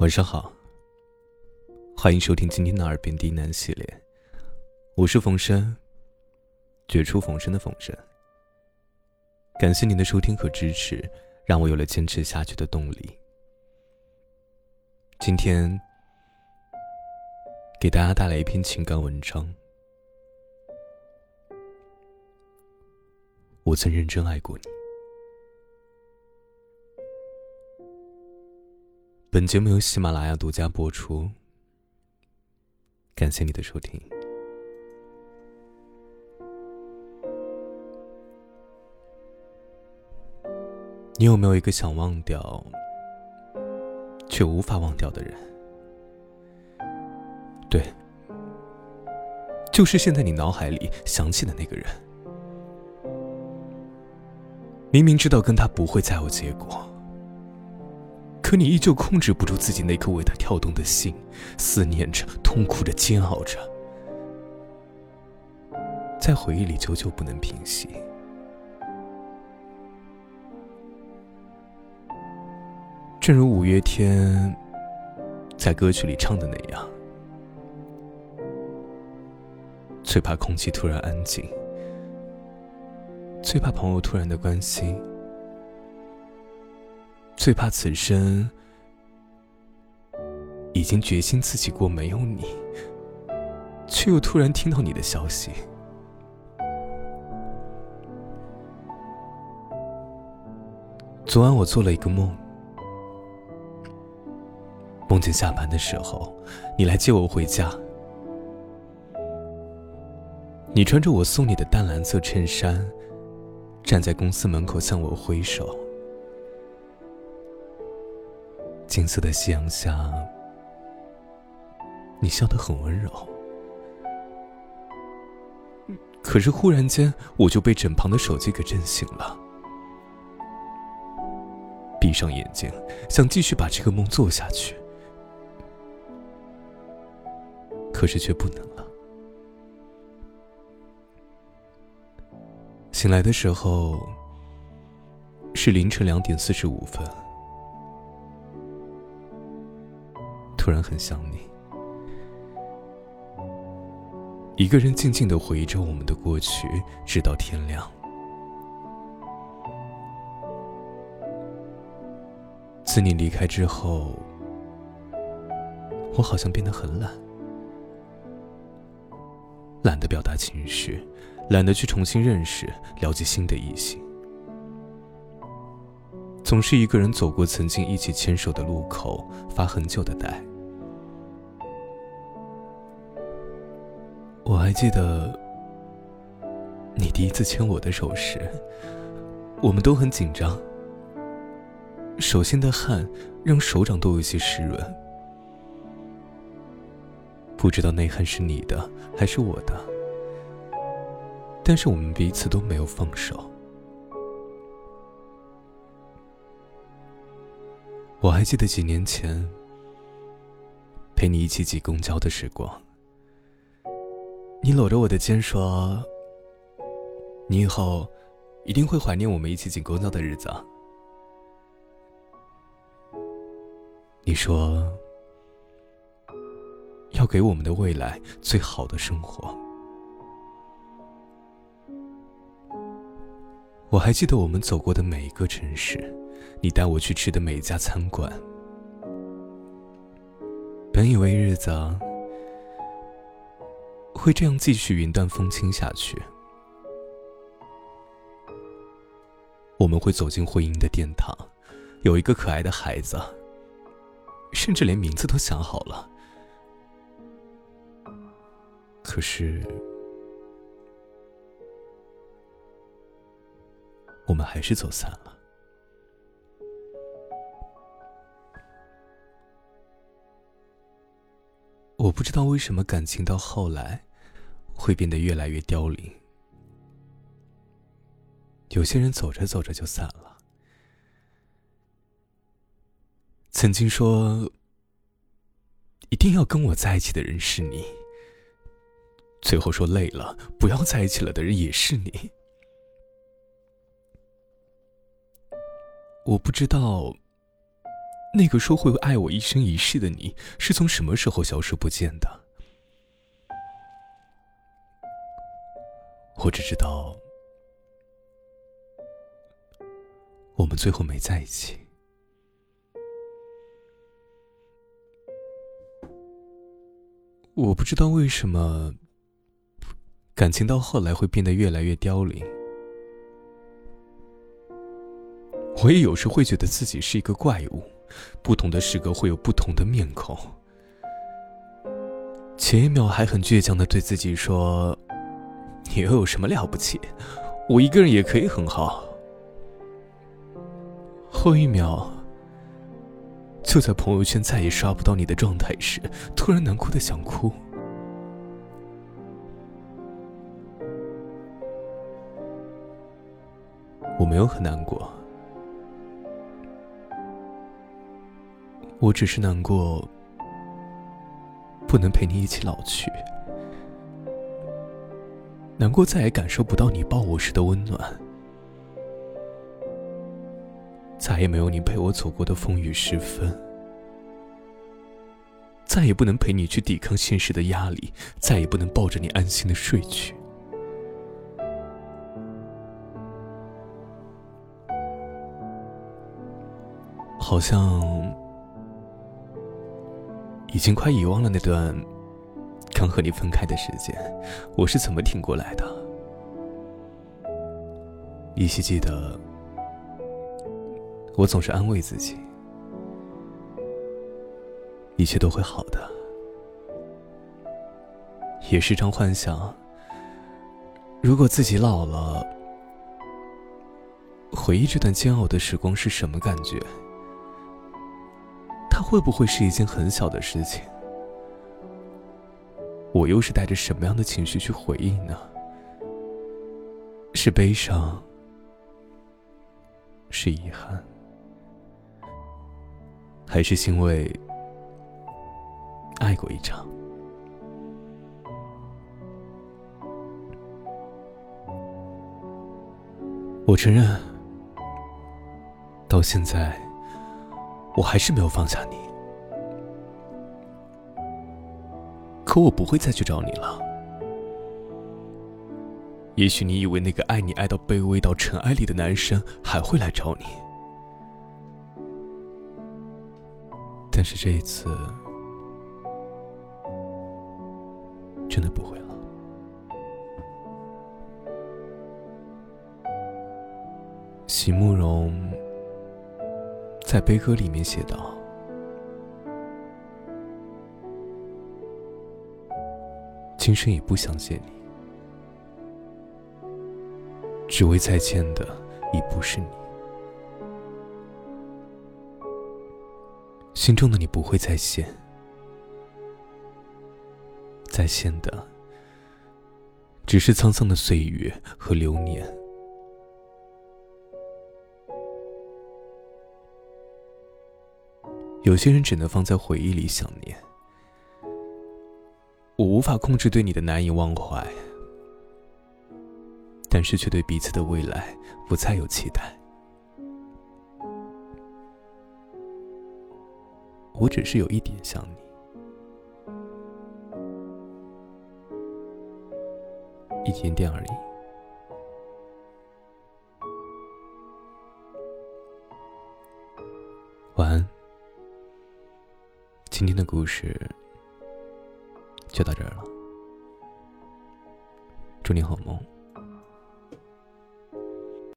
晚上好，欢迎收听今天的《耳边低喃》系列，我是冯生，绝处逢生的冯生。感谢您的收听和支持，让我有了坚持下去的动力。今天给大家带来一篇情感文章，我曾认真爱过你。本节目由喜马拉雅独家播出，感谢你的收听。你有没有一个想忘掉却无法忘掉的人？对，就是现在你脑海里想起的那个人。明明知道跟他不会再有结果。可你依旧控制不住自己那颗为他跳动的心，思念着，痛苦着，煎熬着，在回忆里久久不能平息。正如五月天在歌曲里唱的那样，最怕空气突然安静，最怕朋友突然的关心。最怕此生已经决心自己过没有你，却又突然听到你的消息。昨晚我做了一个梦，梦见下班的时候你来接我回家，你穿着我送你的淡蓝色衬衫，站在公司门口向我挥手。金色的夕阳下，你笑得很温柔。可是忽然间，我就被枕旁的手机给震醒了。闭上眼睛，想继续把这个梦做下去，可是却不能了。醒来的时候是凌晨两点四十五分。突然很想你，一个人静静的回忆着我们的过去，直到天亮。自你离开之后，我好像变得很懒，懒得表达情绪，懒得去重新认识、了解新的异性，总是一个人走过曾经一起牵手的路口，发很久的呆。我还记得，你第一次牵我的手时，我们都很紧张，手心的汗让手掌都有些湿润。不知道那汗是你的还是我的，但是我们彼此都没有放手。我还记得几年前陪你一起挤公交的时光。你搂着我的肩说：“你以后一定会怀念我们一起挤公交的日子。”你说要给我们的未来最好的生活。我还记得我们走过的每一个城市，你带我去吃的每一家餐馆。本以为日子……会这样继续云淡风轻下去？我们会走进婚姻的殿堂，有一个可爱的孩子，甚至连名字都想好了。可是，我们还是走散了。我不知道为什么感情到后来。会变得越来越凋零。有些人走着走着就散了。曾经说一定要跟我在一起的人是你，最后说累了不要在一起了的人也是你。我不知道那个说会爱我一生一世的你，是从什么时候消失不见的？我只知道，我们最后没在一起。我不知道为什么，感情到后来会变得越来越凋零。我也有时会觉得自己是一个怪物，不同的时刻会有不同的面孔。前一秒还很倔强的对自己说：“你又有什么了不起？我一个人也可以很好。”后一秒，就在朋友圈再也刷不到你的状态时，突然难过的想哭。我没有很难过。我只是难过，不能陪你一起老去，难过再也感受不到你抱我时的温暖，再也没有你陪我走过的风雨时分，再也不能陪你去抵抗现实的压力，再也不能抱着你安心的睡去，好像。已经快遗忘了那段刚和你分开的时间，我是怎么挺过来的？依稀记得，我总是安慰自己，一切都会好的。也时常幻想，如果自己老了，回忆这段煎熬的时光是什么感觉？它会不会是一件很小的事情？我又是带着什么样的情绪去回忆呢？是悲伤，是遗憾，还是欣慰？爱过一场，我承认，到现在。我还是没有放下你，可我不会再去找你了。也许你以为那个爱你爱到卑微到尘埃里的男生还会来找你，但是这一次真的不会了。席慕容。在悲歌里面写道：“今生也不想见你，只为再见的已不是你，心中的你不会再现，再现的只是沧桑的岁月和流年。”有些人只能放在回忆里想念，我无法控制对你的难以忘怀，但是却对彼此的未来不再有期待。我只是有一点想你，一点点而已。晚安。今天的故事就到这儿了，祝你好梦。